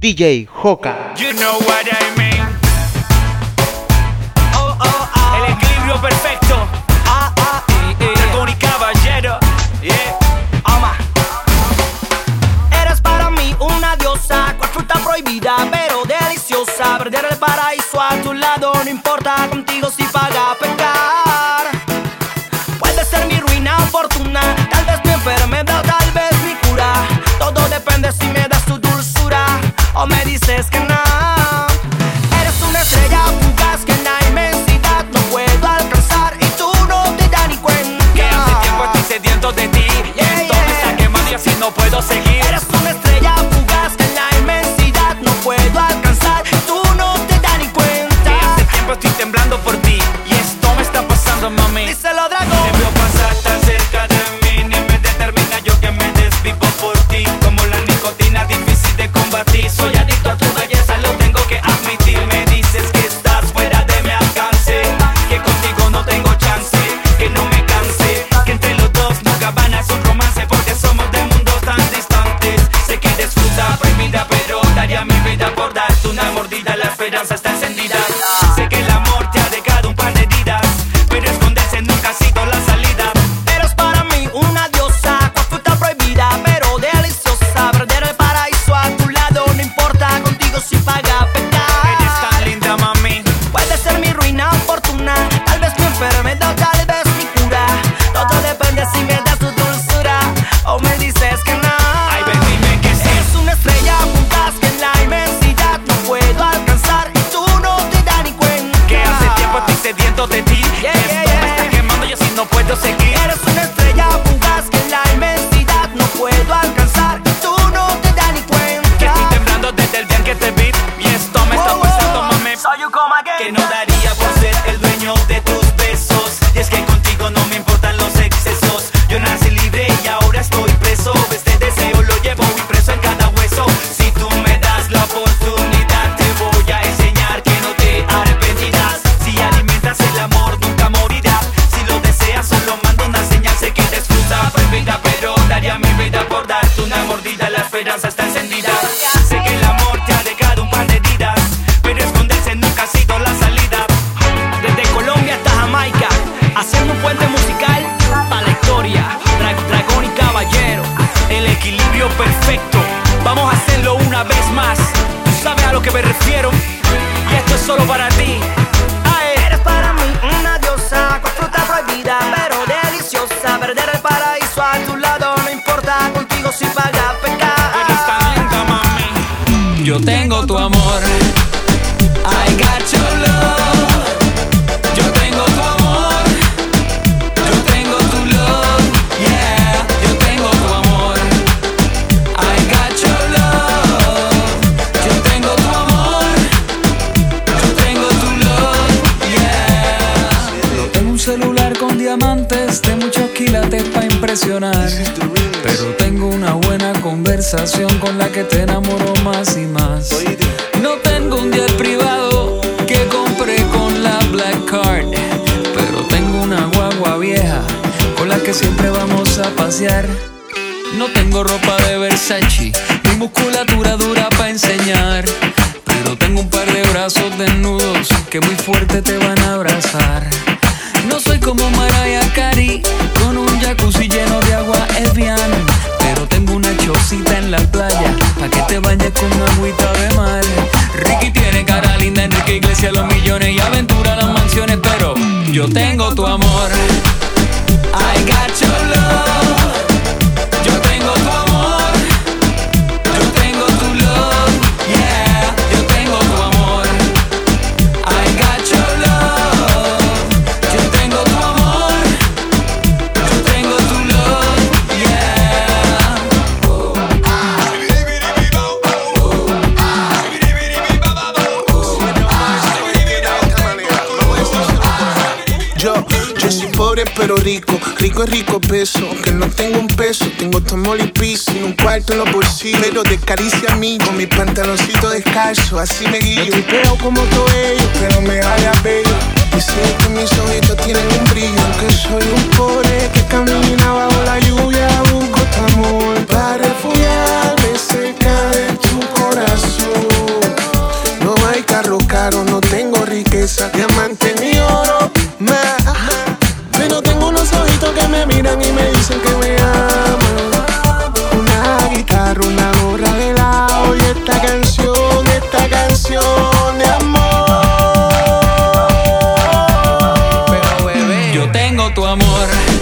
DJ Joka. You know what I mean. oh, oh, oh. El equilibrio perfecto. Ah, y caballero. Yeah. Ama. Eres para mí una diosa. Cual fruta prohibida, pero deliciosa. Perder el paraíso a tu lado. No importa contigo si paga pecar. says, Can I? siempre vamos a pasear. No tengo ropa de Versace, ni musculatura dura para enseñar. Pero tengo un par de brazos desnudos que muy fuerte te van a abrazar. No soy como Mariah Carey, con un jacuzzi lleno de agua Evian. Pero tengo una chocita en la playa, pa' que te bañes con una agüita de mar. Ricky tiene cara linda, Enrique Iglesias, los millones y aventura, las mansiones. Pero yo tengo tu amor. got your love. rico, rico peso. Que no tengo un peso, tengo tu y piso. Un cuarto en los bolsillos, pero de caricia a mí. Con mi pantaloncito descalzo, así me guío. No tripeo como todo ello, pero me vaya bello. Y sé que mis ojitos tienen un brillo. Que soy un pobre que camina bajo la lluvia. Busco tu amor para refugiarme cerca de tu corazón. No hay carro caro, no tengo riqueza. Diamante ni oro, más. amor.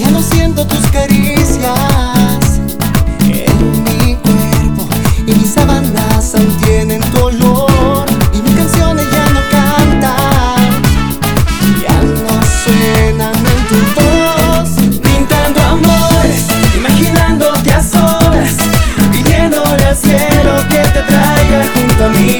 Ya no siento tus caricias en mi cuerpo y mis sábanas aún tienen tu olor y mis canciones ya no cantan, ya no suenan en tu voz. Pintando amores, imaginándote a solas, pidiéndole al cielo que te traiga junto a mí.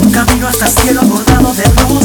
Un camino hasta el cielo bordado de luz.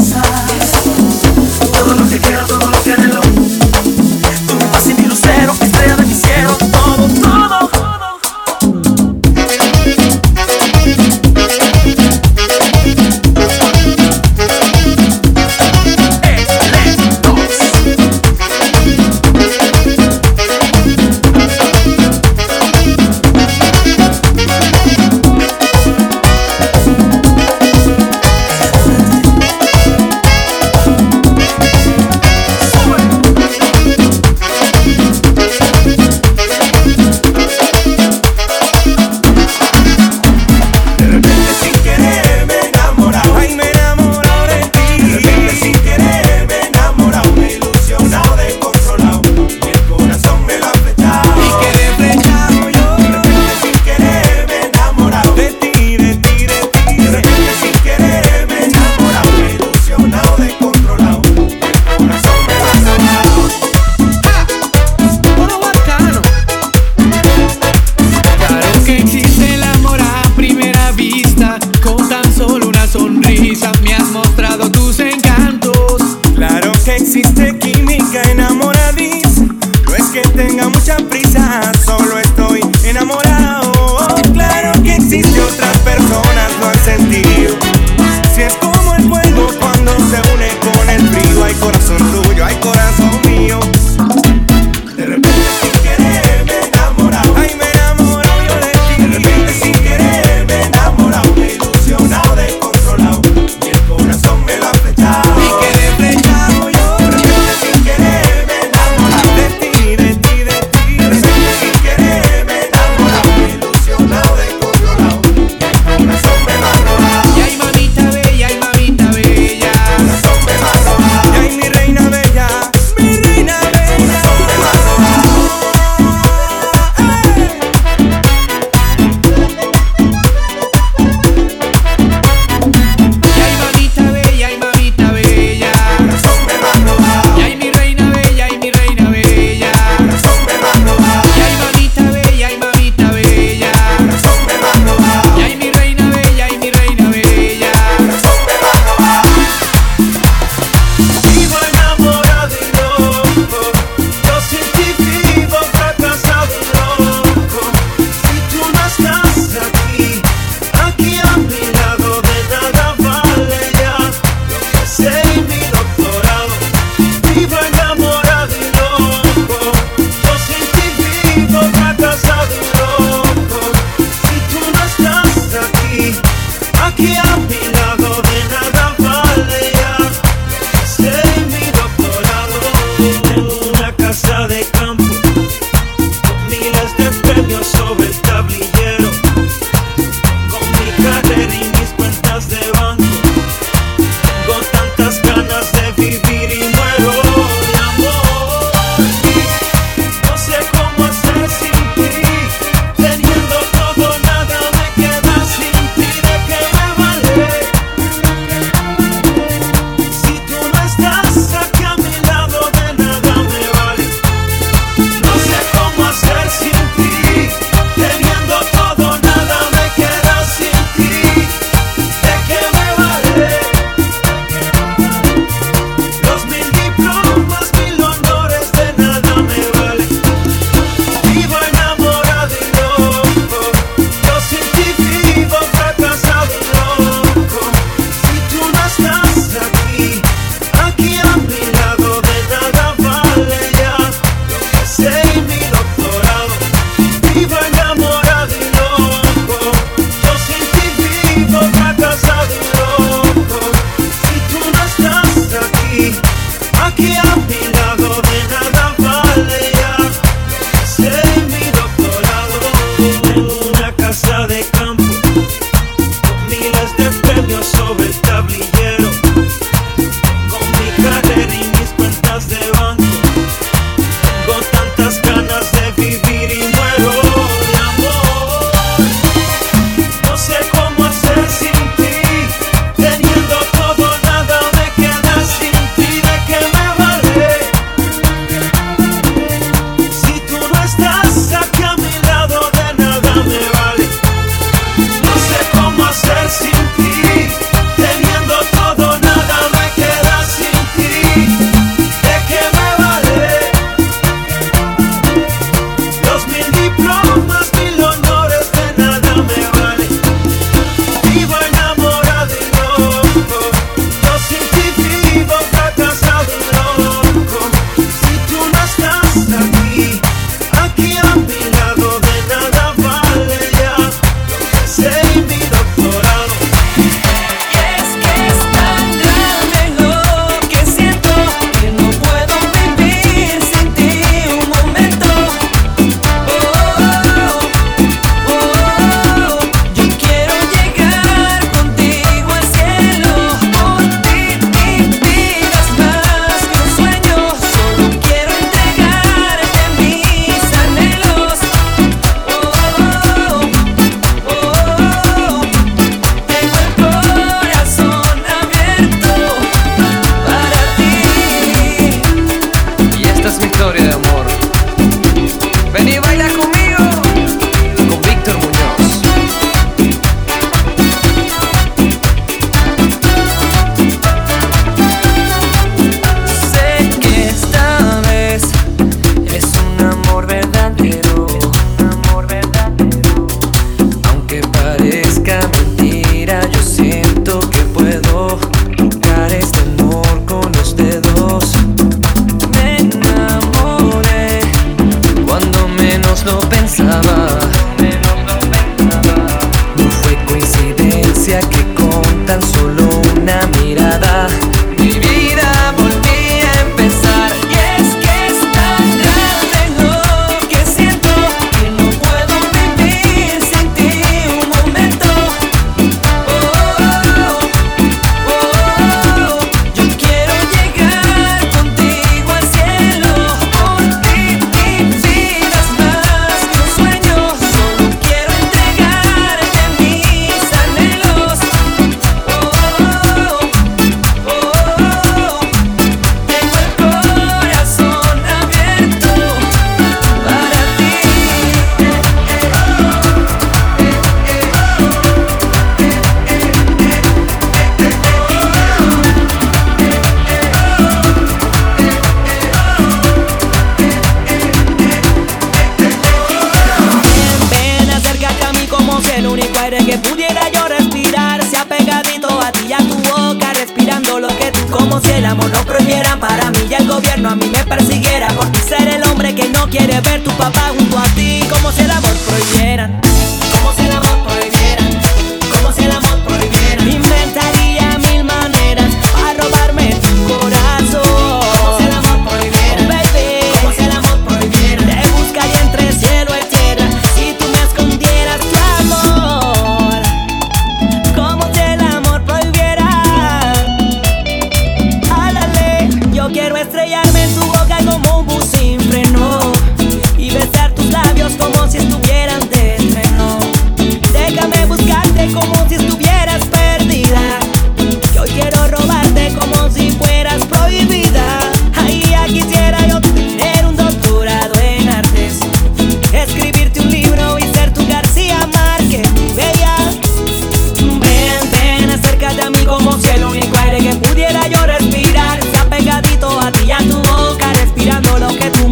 Lo que tu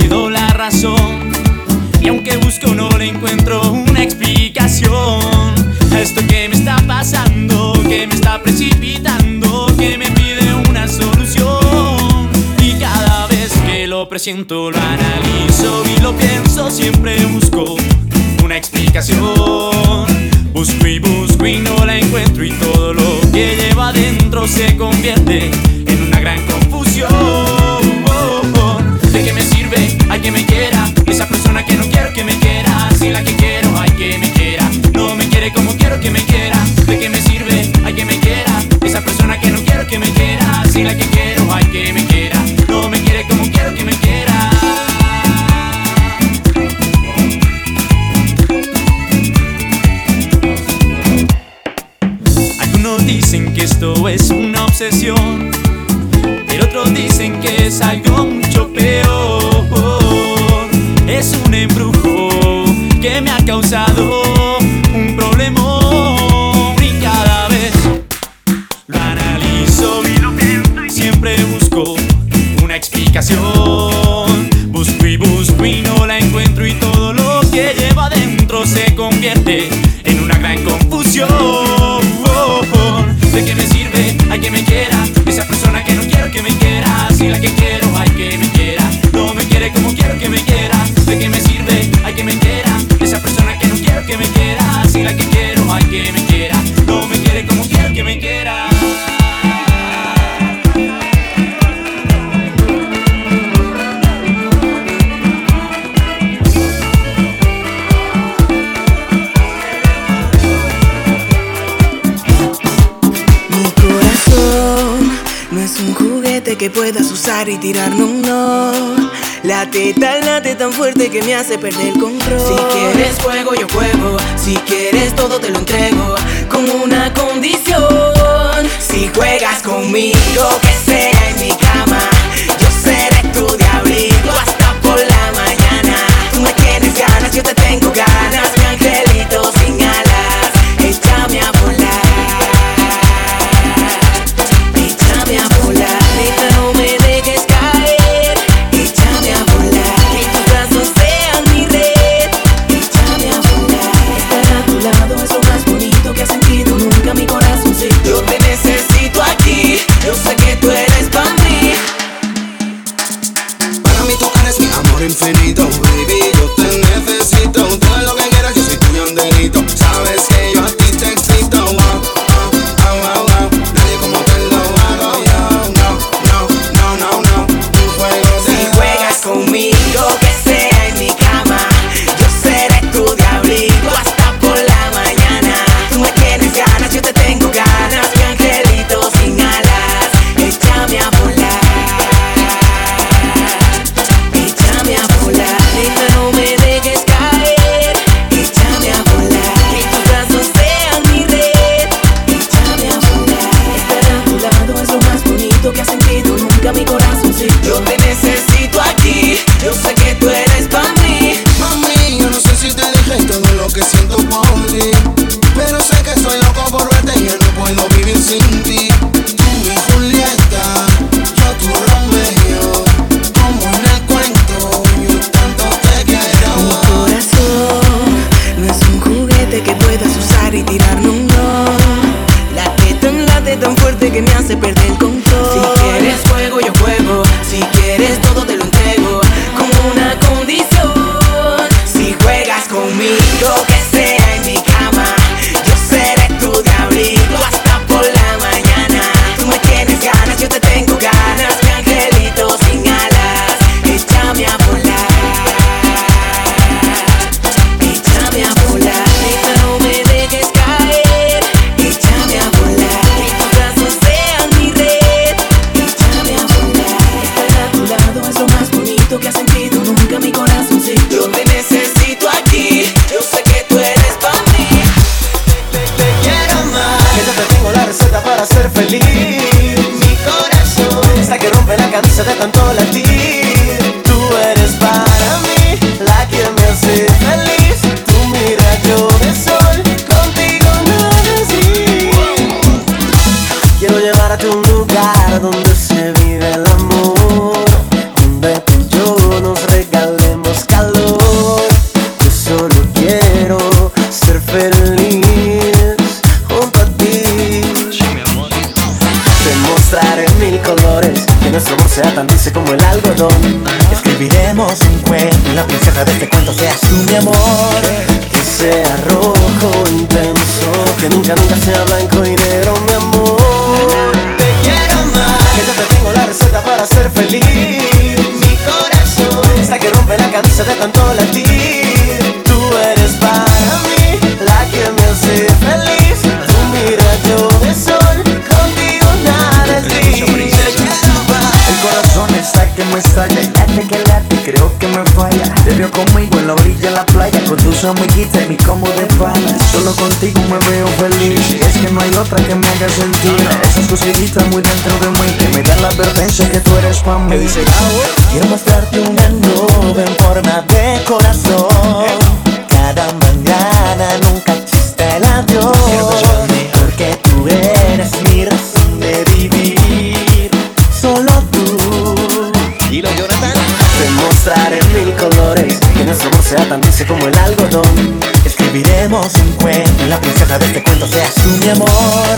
la razón. Y aunque busco no le encuentro una explicación. A esto que me está pasando, que me está precipitando, que me pide una solución. Y cada vez que lo presiento lo analizo y lo pienso siempre busco una explicación. Busco y busco y no la encuentro y todo lo que lleva adentro se convierte quiero que me quiera, ¿de qué me sirve? Hay que me quiera, esa persona que no quiero que me quiera, si la que quiero, hay que me quiera. que puedas usar y tirarme un no. Late tan, late tan fuerte que me hace perder el control. Si quieres juego yo juego. Si quieres todo, te lo entrego. Con una condición: si juegas conmigo, que sea en mi cama. Yo seré tu de hasta por la mañana. Tú me tienes ganas, yo te tengo ganas. lonely nunca, nunca sea blanco y negro mi amor. Te quiero más. Que yo te tengo la receta para ser feliz. Mi corazón. Hasta que rompe la camisa de tanto latir. Tú eres para mí La que me hace feliz. Tú mira yo de sol Contigo nada es gris El corazón está que me estalla late que late, creo que me falla. Te veo conmigo en la orilla la tus amiguitas y mi combo de panas. Solo contigo me veo feliz. Y es que no hay otra que me haga sentir. Esas cositas muy dentro de mí Que me dan la advertencia que tú eres pa' mí. Quiero mostrarte una nube en forma de corazón. Cada mañana nunca existe el adiós Que nuestro amor sea tan dulce como el algodón. Escribiremos un cuento Y la princesa de este cuento seas tú mi amor.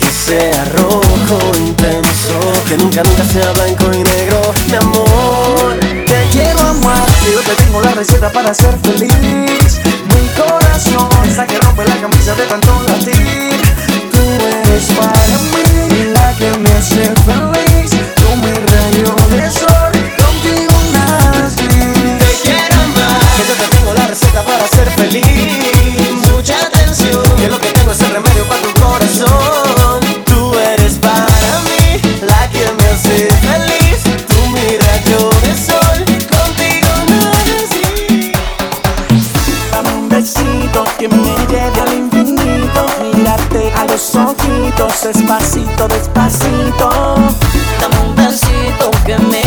Que sea rojo intenso Que nunca, nunca sea blanco y negro Mi amor. Te quiero amar, yo te tengo la receta para ser feliz. Mi corazón que rompe la camisa de tanto latir remedio para tu corazón. Tú eres para mí la que me hace feliz. Tú mi rayo de sol Contigo así Dame un besito que me lleve al infinito. Mírate a los ojitos, despacito, despacito. Dame un besito que me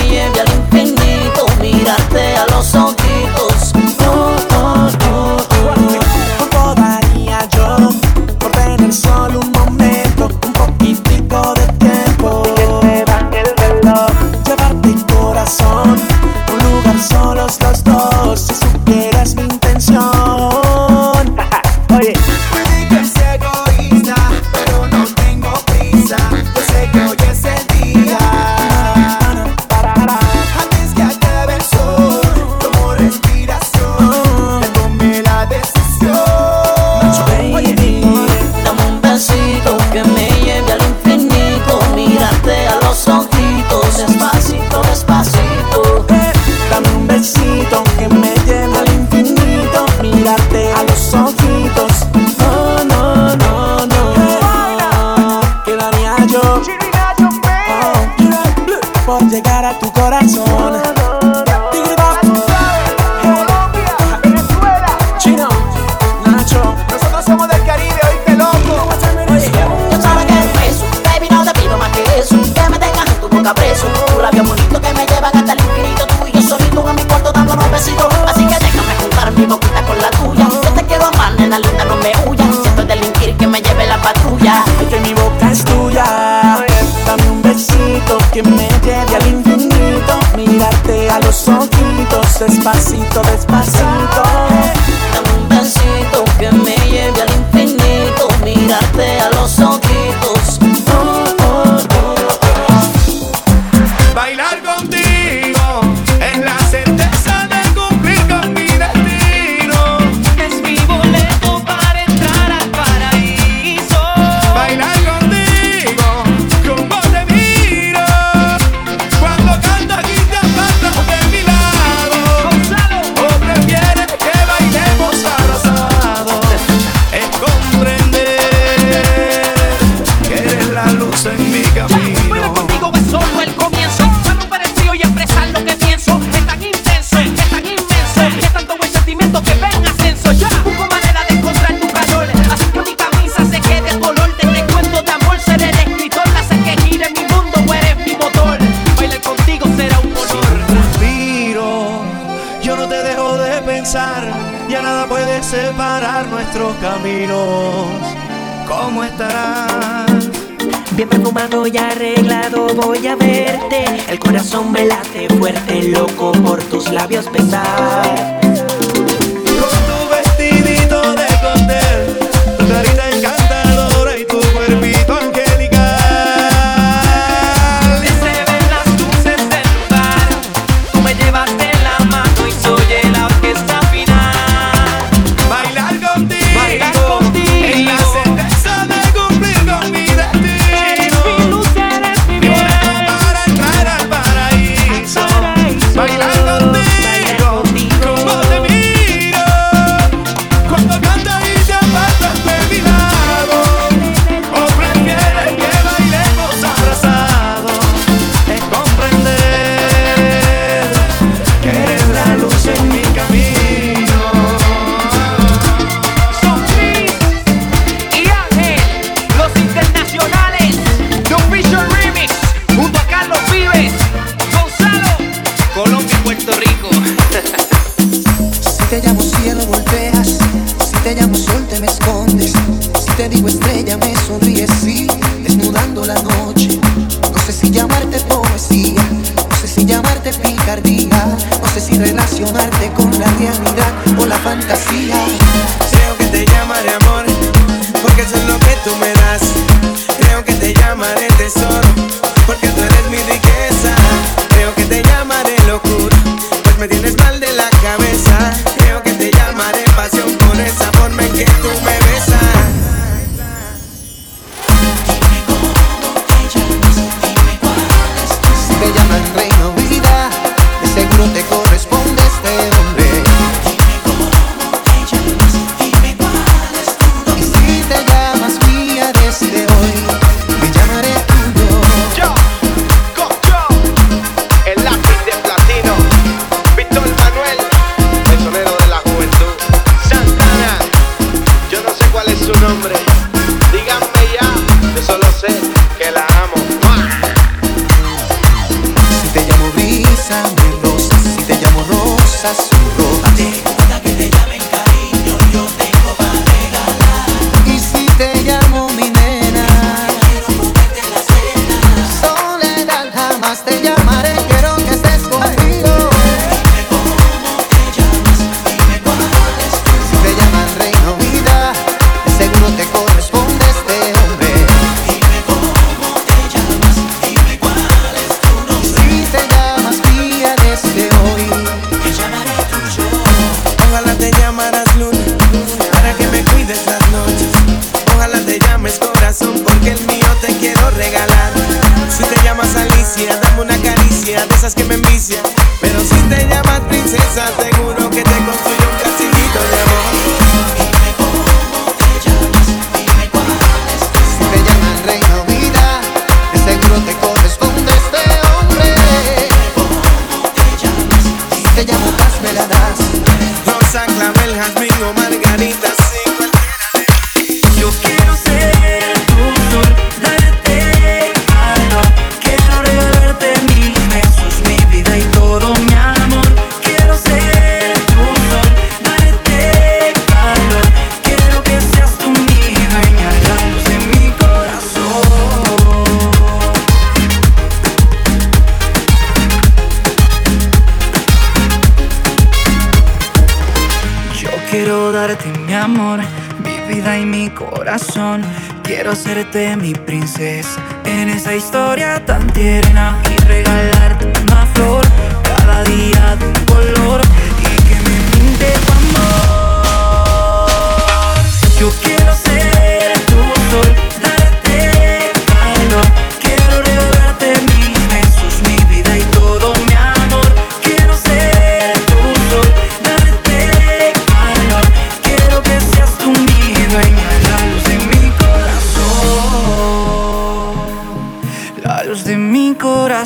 que me lleve al infinito. Mírate a los ojitos, despacito, despacito.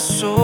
Corazón.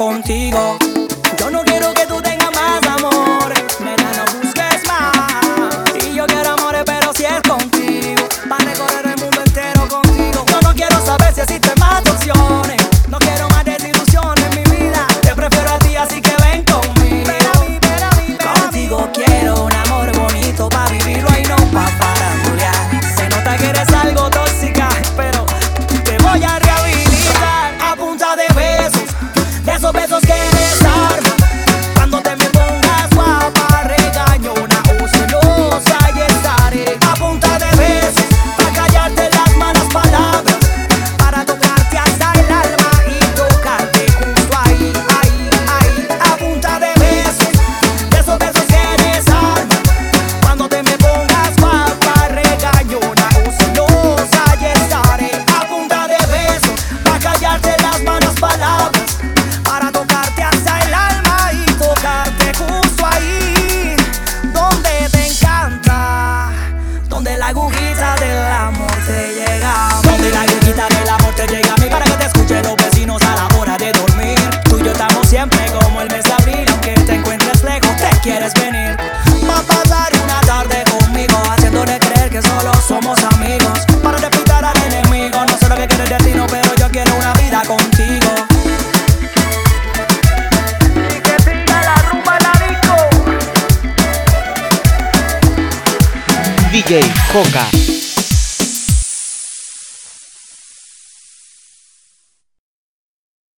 Contigo.